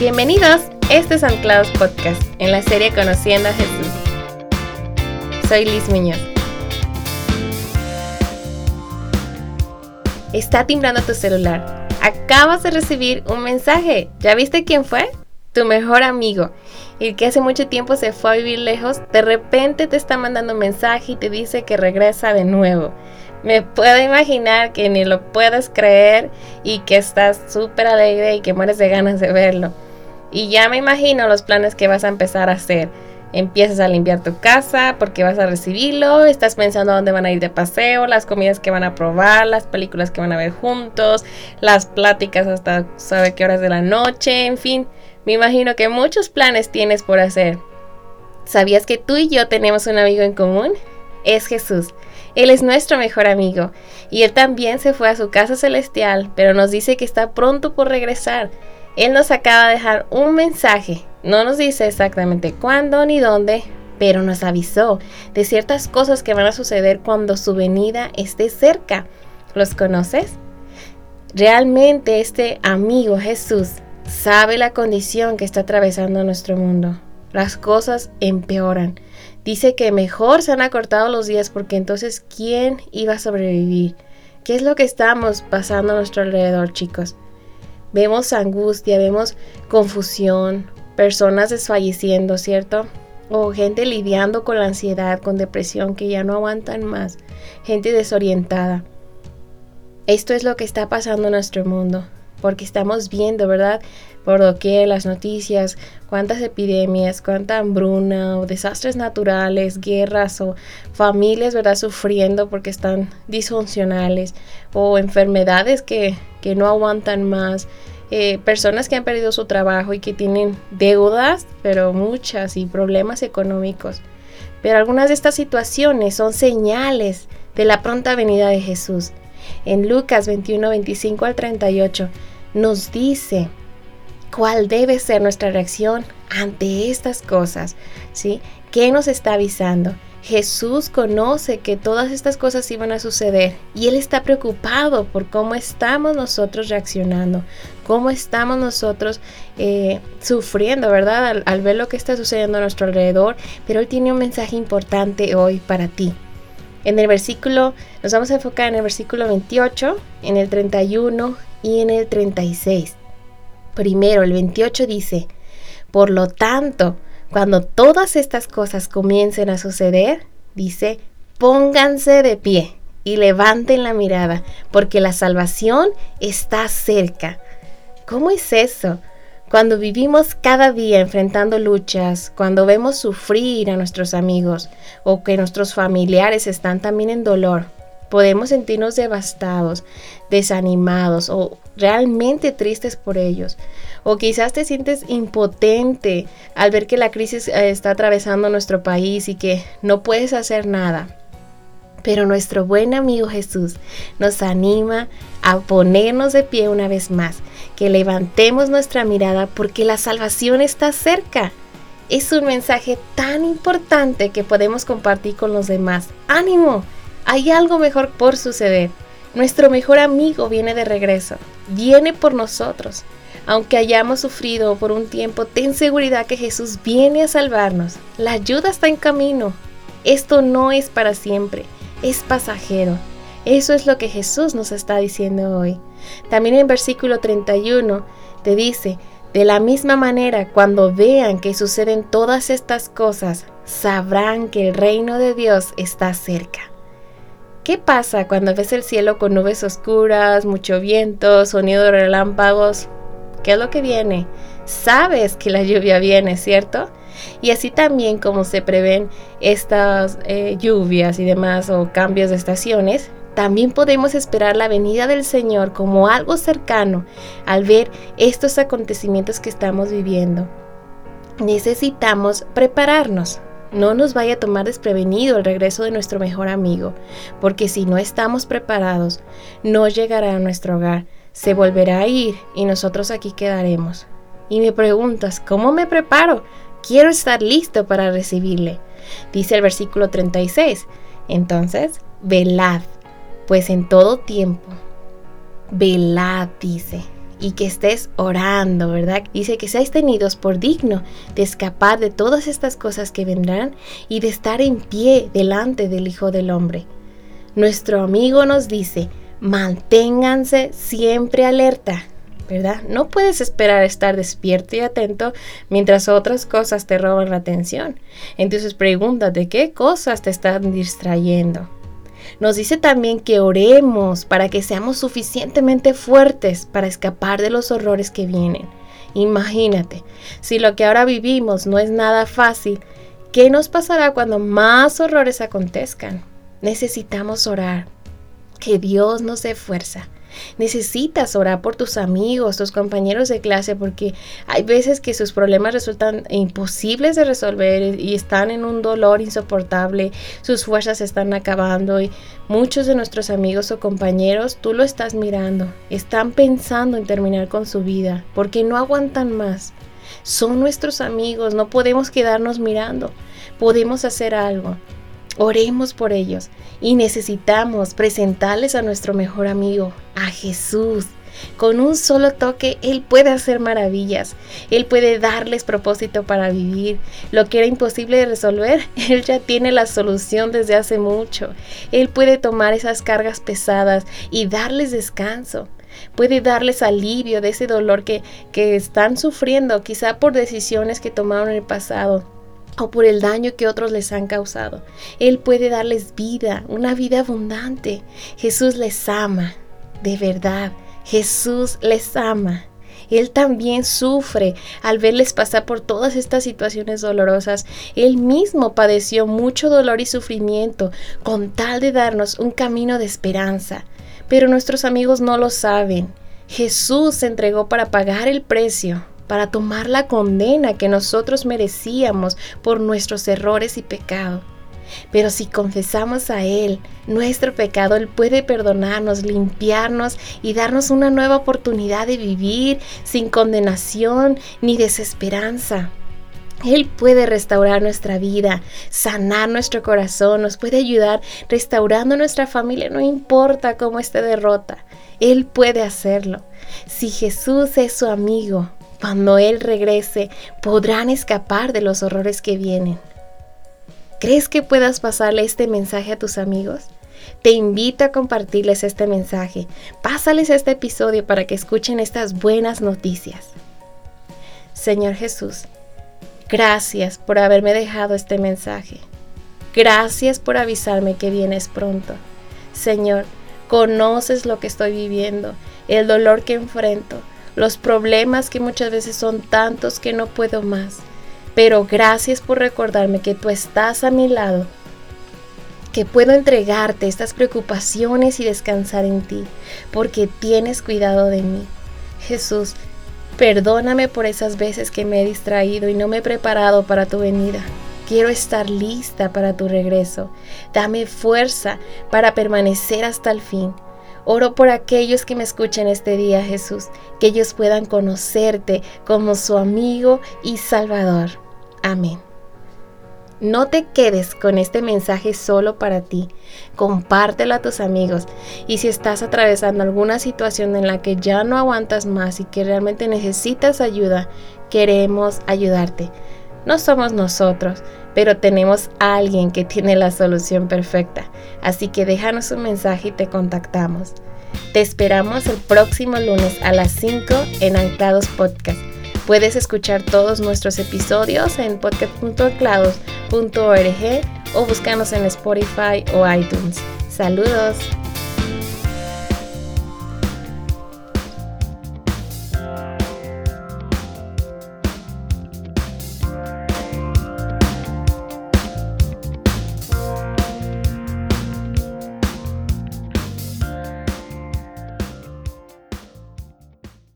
Bienvenidos, este es Anclados Podcast, en la serie Conociendo a Jesús. Soy Liz Muñoz. Está timbrando tu celular. Acabas de recibir un mensaje. ¿Ya viste quién fue? Tu mejor amigo. El que hace mucho tiempo se fue a vivir lejos, de repente te está mandando un mensaje y te dice que regresa de nuevo. Me puedo imaginar que ni lo puedes creer y que estás súper alegre y que mueres de ganas de verlo. Y ya me imagino los planes que vas a empezar a hacer. Empiezas a limpiar tu casa porque vas a recibirlo, estás pensando dónde van a ir de paseo, las comidas que van a probar, las películas que van a ver juntos, las pláticas hasta sabe qué horas de la noche, en fin, me imagino que muchos planes tienes por hacer. ¿Sabías que tú y yo tenemos un amigo en común? Es Jesús. Él es nuestro mejor amigo y Él también se fue a su casa celestial, pero nos dice que está pronto por regresar. Él nos acaba de dejar un mensaje. No nos dice exactamente cuándo ni dónde, pero nos avisó de ciertas cosas que van a suceder cuando su venida esté cerca. ¿Los conoces? Realmente este amigo Jesús sabe la condición que está atravesando nuestro mundo. Las cosas empeoran. Dice que mejor se han acortado los días porque entonces ¿quién iba a sobrevivir? ¿Qué es lo que estamos pasando a nuestro alrededor, chicos? Vemos angustia, vemos confusión, personas desfalleciendo, ¿cierto? O gente lidiando con la ansiedad, con depresión, que ya no aguantan más, gente desorientada. Esto es lo que está pasando en nuestro mundo porque estamos viendo, ¿verdad? Por doquier las noticias, cuántas epidemias, cuánta hambruna o desastres naturales, guerras o familias, ¿verdad? Sufriendo porque están disfuncionales o enfermedades que, que no aguantan más. Eh, personas que han perdido su trabajo y que tienen deudas, pero muchas, y problemas económicos. Pero algunas de estas situaciones son señales de la pronta venida de Jesús. En Lucas 21, 25 al 38 nos dice cuál debe ser nuestra reacción ante estas cosas, ¿sí? ¿Qué nos está avisando? Jesús conoce que todas estas cosas iban a suceder y Él está preocupado por cómo estamos nosotros reaccionando, cómo estamos nosotros eh, sufriendo, ¿verdad? Al, al ver lo que está sucediendo a nuestro alrededor, pero Él tiene un mensaje importante hoy para ti. En el versículo, nos vamos a enfocar en el versículo 28, en el 31 y en el 36. Primero, el 28 dice, por lo tanto, cuando todas estas cosas comiencen a suceder, dice, pónganse de pie y levanten la mirada, porque la salvación está cerca. ¿Cómo es eso? Cuando vivimos cada día enfrentando luchas, cuando vemos sufrir a nuestros amigos o que nuestros familiares están también en dolor, podemos sentirnos devastados, desanimados o realmente tristes por ellos. O quizás te sientes impotente al ver que la crisis eh, está atravesando nuestro país y que no puedes hacer nada. Pero nuestro buen amigo Jesús nos anima a ponernos de pie una vez más, que levantemos nuestra mirada porque la salvación está cerca. Es un mensaje tan importante que podemos compartir con los demás. ¡Ánimo! Hay algo mejor por suceder. Nuestro mejor amigo viene de regreso. Viene por nosotros. Aunque hayamos sufrido por un tiempo, ten seguridad que Jesús viene a salvarnos. La ayuda está en camino. Esto no es para siempre es pasajero. Eso es lo que Jesús nos está diciendo hoy. También en versículo 31 te dice, de la misma manera, cuando vean que suceden todas estas cosas, sabrán que el reino de Dios está cerca. ¿Qué pasa cuando ves el cielo con nubes oscuras, mucho viento, sonido de relámpagos? ¿Qué es lo que viene? Sabes que la lluvia viene, ¿cierto? Y así también como se prevén estas eh, lluvias y demás o cambios de estaciones, también podemos esperar la venida del Señor como algo cercano al ver estos acontecimientos que estamos viviendo. Necesitamos prepararnos. No nos vaya a tomar desprevenido el regreso de nuestro mejor amigo, porque si no estamos preparados, no llegará a nuestro hogar, se volverá a ir y nosotros aquí quedaremos. Y me preguntas, ¿cómo me preparo? quiero estar listo para recibirle. Dice el versículo 36. Entonces, velad, pues en todo tiempo, velad, dice. Y que estés orando, ¿verdad? Dice que seáis tenidos por digno de escapar de todas estas cosas que vendrán y de estar en pie delante del Hijo del Hombre. Nuestro amigo nos dice, manténganse siempre alerta, ¿verdad? No puedes esperar estar despierto y atento mientras otras cosas te roban la atención. Entonces pregúntate qué cosas te están distrayendo. Nos dice también que oremos para que seamos suficientemente fuertes para escapar de los horrores que vienen. Imagínate, si lo que ahora vivimos no es nada fácil, ¿qué nos pasará cuando más horrores acontezcan? Necesitamos orar, que Dios nos dé fuerza Necesitas orar por tus amigos, tus compañeros de clase, porque hay veces que sus problemas resultan imposibles de resolver y están en un dolor insoportable, sus fuerzas están acabando y muchos de nuestros amigos o compañeros, tú lo estás mirando, están pensando en terminar con su vida porque no aguantan más. Son nuestros amigos, no podemos quedarnos mirando, podemos hacer algo. Oremos por ellos y necesitamos presentarles a nuestro mejor amigo, Jesús. Con un solo toque, Él puede hacer maravillas. Él puede darles propósito para vivir. Lo que era imposible de resolver, Él ya tiene la solución desde hace mucho. Él puede tomar esas cargas pesadas y darles descanso. Puede darles alivio de ese dolor que, que están sufriendo, quizá por decisiones que tomaron en el pasado o por el daño que otros les han causado. Él puede darles vida, una vida abundante. Jesús les ama, de verdad. Jesús les ama. Él también sufre al verles pasar por todas estas situaciones dolorosas. Él mismo padeció mucho dolor y sufrimiento con tal de darnos un camino de esperanza. Pero nuestros amigos no lo saben. Jesús se entregó para pagar el precio para tomar la condena que nosotros merecíamos por nuestros errores y pecado. Pero si confesamos a Él nuestro pecado, Él puede perdonarnos, limpiarnos y darnos una nueva oportunidad de vivir sin condenación ni desesperanza. Él puede restaurar nuestra vida, sanar nuestro corazón, nos puede ayudar restaurando nuestra familia, no importa cómo esté derrota. Él puede hacerlo. Si Jesús es su amigo, cuando Él regrese, podrán escapar de los horrores que vienen. ¿Crees que puedas pasarle este mensaje a tus amigos? Te invito a compartirles este mensaje. Pásales este episodio para que escuchen estas buenas noticias. Señor Jesús, gracias por haberme dejado este mensaje. Gracias por avisarme que vienes pronto. Señor, conoces lo que estoy viviendo, el dolor que enfrento los problemas que muchas veces son tantos que no puedo más. Pero gracias por recordarme que tú estás a mi lado, que puedo entregarte estas preocupaciones y descansar en ti, porque tienes cuidado de mí. Jesús, perdóname por esas veces que me he distraído y no me he preparado para tu venida. Quiero estar lista para tu regreso. Dame fuerza para permanecer hasta el fin. Oro por aquellos que me escuchen este día, Jesús, que ellos puedan conocerte como su amigo y salvador. Amén. No te quedes con este mensaje solo para ti. Compártelo a tus amigos. Y si estás atravesando alguna situación en la que ya no aguantas más y que realmente necesitas ayuda, queremos ayudarte. No somos nosotros, pero tenemos a alguien que tiene la solución perfecta. Así que déjanos un mensaje y te contactamos. Te esperamos el próximo lunes a las 5 en Anclados Podcast. Puedes escuchar todos nuestros episodios en podcast.anclados.org o búscanos en Spotify o iTunes. Saludos.